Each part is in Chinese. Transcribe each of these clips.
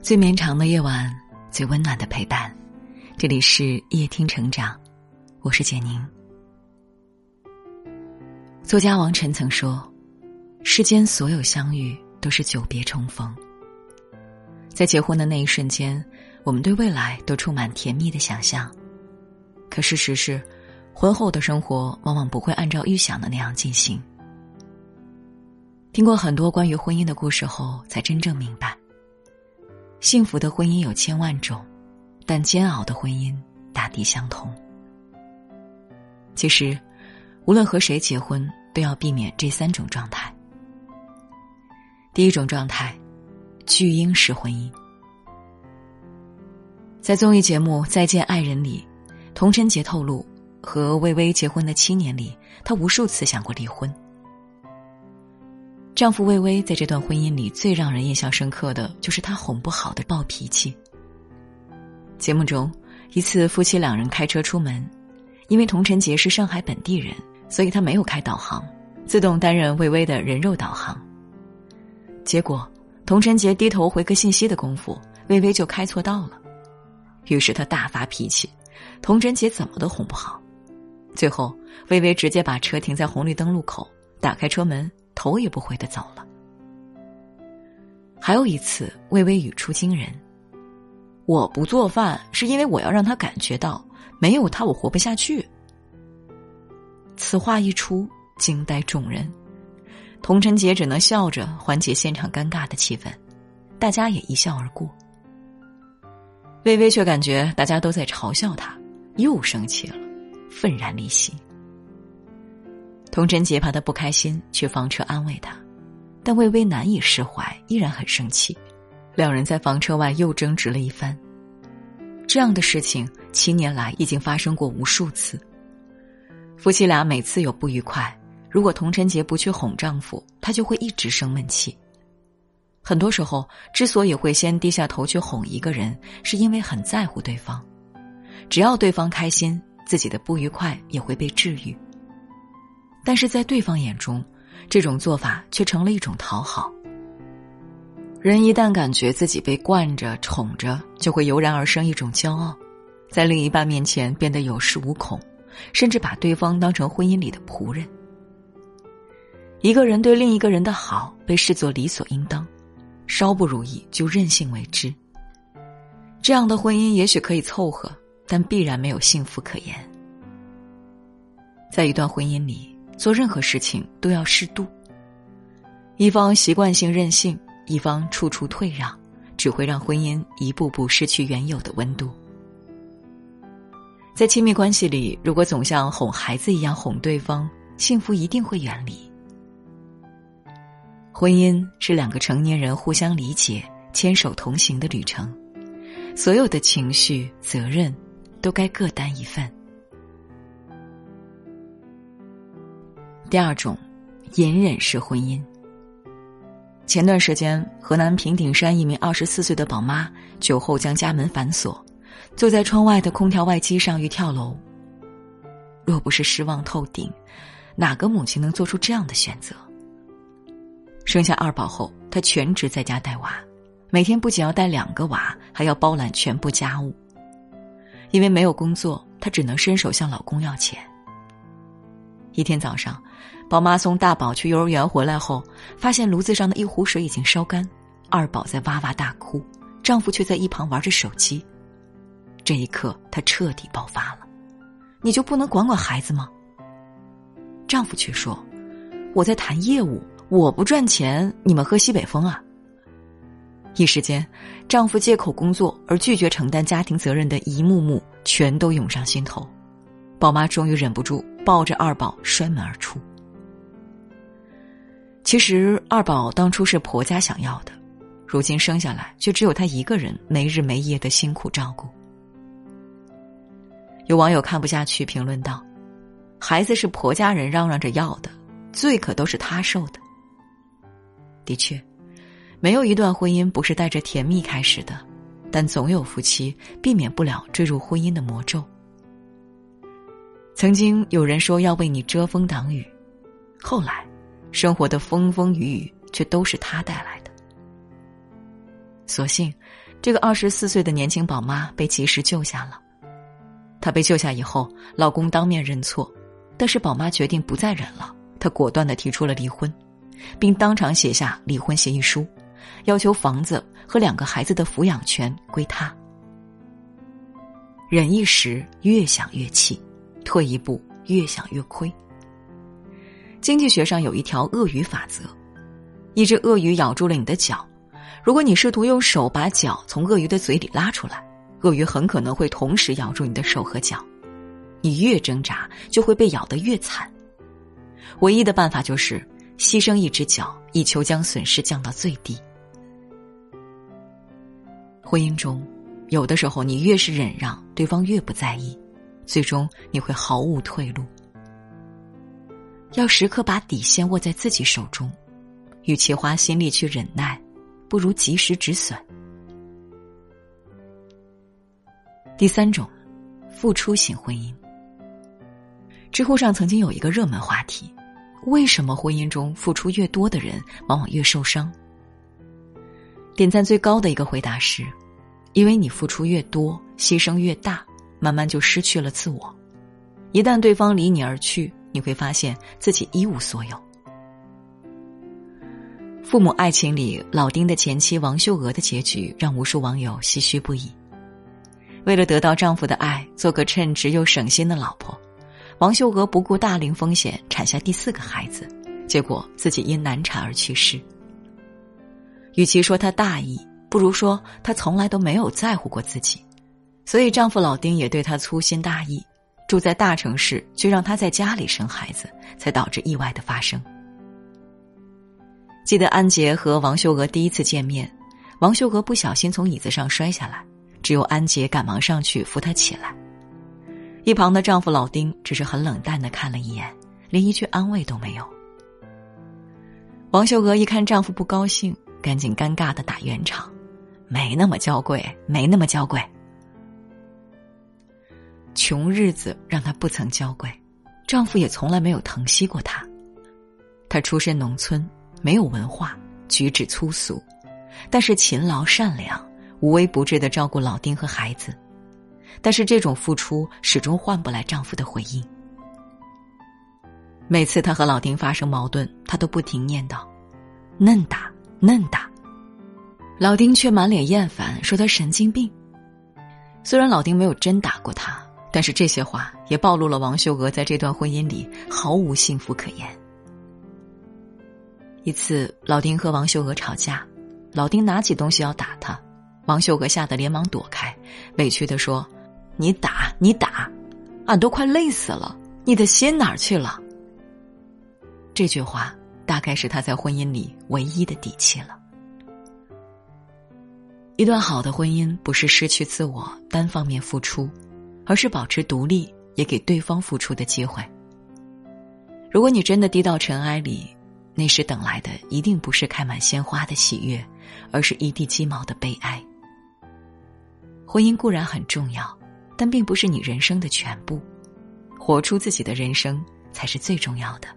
最绵长的夜晚，最温暖的陪伴。这里是夜听成长，我是简宁。作家王晨曾说：“世间所有相遇都是久别重逢。”在结婚的那一瞬间，我们对未来都充满甜蜜的想象。可事实是，婚后的生活往往不会按照预想的那样进行。听过很多关于婚姻的故事后，才真正明白。幸福的婚姻有千万种，但煎熬的婚姻大抵相同。其实，无论和谁结婚，都要避免这三种状态。第一种状态，巨婴式婚姻。在综艺节目《再见爱人》里，童晨杰透露，和薇薇结婚的七年里，他无数次想过离婚。丈夫魏巍在这段婚姻里最让人印象深刻的就是他哄不好的暴脾气。节目中，一次夫妻两人开车出门，因为童晨杰是上海本地人，所以他没有开导航，自动担任魏巍的人肉导航。结果，童晨杰低头回个信息的功夫，魏巍就开错道了，于是他大发脾气，童晨杰怎么都哄不好，最后魏巍直接把车停在红绿灯路口，打开车门。头也不回的走了。还有一次，微微语出惊人：“我不做饭是因为我要让他感觉到没有他我活不下去。”此话一出，惊呆众人。童晨杰只能笑着缓解现场尴尬的气氛，大家也一笑而过。微微却感觉大家都在嘲笑他，又生气了，愤然离席。童真杰怕他不开心，去房车安慰他，但魏巍难以释怀，依然很生气。两人在房车外又争执了一番。这样的事情七年来已经发生过无数次。夫妻俩每次有不愉快，如果童晨杰不去哄丈夫，他就会一直生闷气。很多时候，之所以会先低下头去哄一个人，是因为很在乎对方。只要对方开心，自己的不愉快也会被治愈。但是在对方眼中，这种做法却成了一种讨好。人一旦感觉自己被惯着、宠着，就会油然而生一种骄傲，在另一半面前变得有恃无恐，甚至把对方当成婚姻里的仆人。一个人对另一个人的好被视作理所应当，稍不如意就任性为之。这样的婚姻也许可以凑合，但必然没有幸福可言。在一段婚姻里。做任何事情都要适度。一方习惯性任性，一方处处退让，只会让婚姻一步步失去原有的温度。在亲密关系里，如果总像哄孩子一样哄对方，幸福一定会远离。婚姻是两个成年人互相理解、牵手同行的旅程，所有的情绪、责任，都该各担一份。第二种，隐忍式婚姻。前段时间，河南平顶山一名二十四岁的宝妈酒后将家门反锁，坐在窗外的空调外机上欲跳楼。若不是失望透顶，哪个母亲能做出这样的选择？生下二宝后，她全职在家带娃，每天不仅要带两个娃，还要包揽全部家务。因为没有工作，她只能伸手向老公要钱。一天早上，宝妈送大宝去幼儿园回来后，发现炉子上的一壶水已经烧干，二宝在哇哇大哭，丈夫却在一旁玩着手机。这一刻，她彻底爆发了：“你就不能管管孩子吗？”丈夫却说：“我在谈业务，我不赚钱，你们喝西北风啊！”一时间，丈夫借口工作而拒绝承担家庭责任的一幕幕，全都涌上心头。宝妈终于忍不住。抱着二宝摔门而出。其实二宝当初是婆家想要的，如今生下来却只有他一个人没日没夜的辛苦照顾。有网友看不下去，评论道：“孩子是婆家人嚷嚷着要的，罪可都是他受的。”的确，没有一段婚姻不是带着甜蜜开始的，但总有夫妻避免不了坠入婚姻的魔咒。曾经有人说要为你遮风挡雨，后来，生活的风风雨雨却都是他带来的。所幸，这个二十四岁的年轻宝妈被及时救下了。她被救下以后，老公当面认错，但是宝妈决定不再忍了，她果断的提出了离婚，并当场写下离婚协议书，要求房子和两个孩子的抚养权归她。忍一时，越想越气；退一步，越想越亏。经济学上有一条鳄鱼法则：一只鳄鱼咬住了你的脚，如果你试图用手把脚从鳄鱼的嘴里拉出来，鳄鱼很可能会同时咬住你的手和脚。你越挣扎，就会被咬得越惨。唯一的办法就是牺牲一只脚，以求将损失降到最低。婚姻中。有的时候，你越是忍让，对方越不在意，最终你会毫无退路。要时刻把底线握在自己手中，与其花心力去忍耐，不如及时止损。第三种，付出型婚姻。知乎上曾经有一个热门话题：为什么婚姻中付出越多的人往往越受伤？点赞最高的一个回答是。因为你付出越多，牺牲越大，慢慢就失去了自我。一旦对方离你而去，你会发现自己一无所有。父母爱情里，老丁的前妻王秀娥的结局让无数网友唏嘘不已。为了得到丈夫的爱，做个称职又省心的老婆，王秀娥不顾大龄风险产下第四个孩子，结果自己因难产而去世。与其说她大意。不如说，她从来都没有在乎过自己，所以丈夫老丁也对她粗心大意，住在大城市却让她在家里生孩子，才导致意外的发生。记得安杰和王秀娥第一次见面，王秀娥不小心从椅子上摔下来，只有安杰赶忙上去扶她起来，一旁的丈夫老丁只是很冷淡的看了一眼，连一句安慰都没有。王秀娥一看丈夫不高兴，赶紧尴尬的打圆场。没那么娇贵，没那么娇贵。穷日子让她不曾娇贵，丈夫也从来没有疼惜过她。她出身农村，没有文化，举止粗俗，但是勤劳善良，无微不至的照顾老丁和孩子。但是这种付出始终换不来丈夫的回应。每次她和老丁发生矛盾，她都不停念叨：“嫩打，嫩打。”老丁却满脸厌烦，说他神经病。虽然老丁没有真打过他，但是这些话也暴露了王秀娥在这段婚姻里毫无幸福可言。一次，老丁和王秀娥吵架，老丁拿起东西要打他，王秀娥吓得连忙躲开，委屈的说：“你打你打，俺都快累死了，你的心哪儿去了？”这句话大概是他在婚姻里唯一的底气了。一段好的婚姻不是失去自我、单方面付出，而是保持独立，也给对方付出的机会。如果你真的低到尘埃里，那时等来的一定不是开满鲜花的喜悦，而是一地鸡毛的悲哀。婚姻固然很重要，但并不是你人生的全部，活出自己的人生才是最重要的。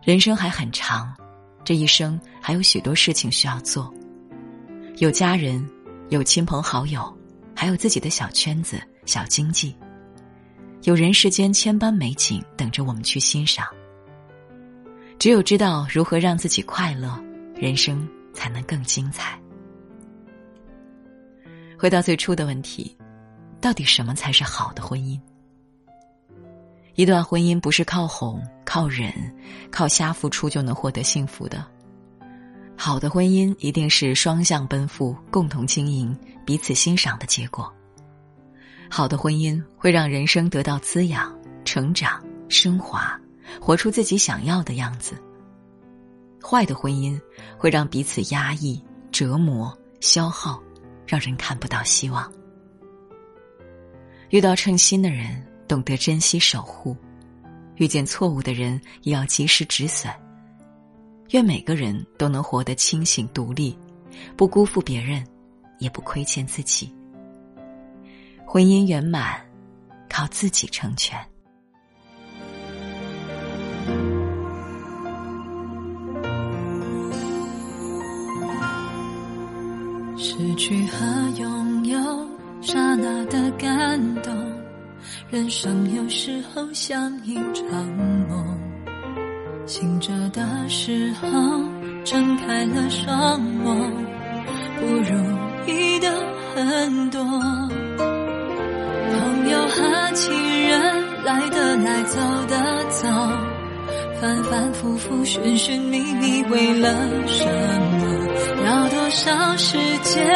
人生还很长，这一生还有许多事情需要做。有家人，有亲朋好友，还有自己的小圈子、小经济。有人世间千般美景等着我们去欣赏。只有知道如何让自己快乐，人生才能更精彩。回到最初的问题，到底什么才是好的婚姻？一段婚姻不是靠哄、靠忍、靠瞎付出就能获得幸福的。好的婚姻一定是双向奔赴、共同经营、彼此欣赏的结果。好的婚姻会让人生得到滋养、成长、升华，活出自己想要的样子。坏的婚姻会让彼此压抑、折磨、消耗，让人看不到希望。遇到称心的人，懂得珍惜守护；遇见错误的人，也要及时止损。愿每个人都能活得清醒独立，不辜负别人，也不亏欠自己。婚姻圆满，靠自己成全。失去和拥有，刹那的感动。人生有时候像一场梦，醒着的时候睁开了双眸，不如意的很多。朋友和亲人来的来，走的走，反反复复，寻寻觅觅，为了什么？要多少时间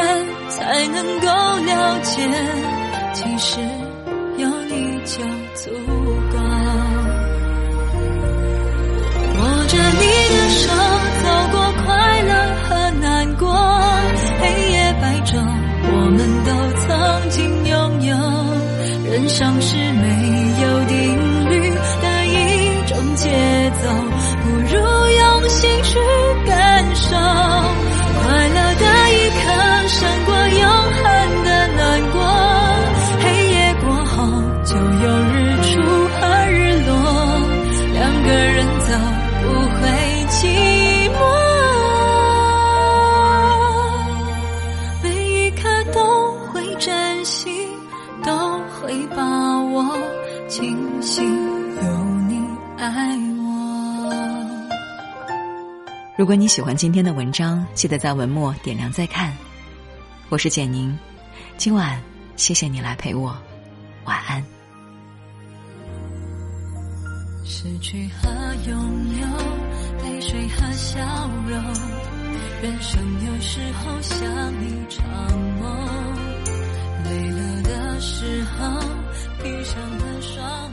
才能够了解？其实有你就足们都曾经拥有。人生是没有定律的一种节奏，如果你喜欢今天的文章，记得在文末点亮再看。我是简宁，今晚谢谢你来陪我，晚安。失去和拥有，泪水和笑容，人生有时候像一场梦，累了的时候，闭上了双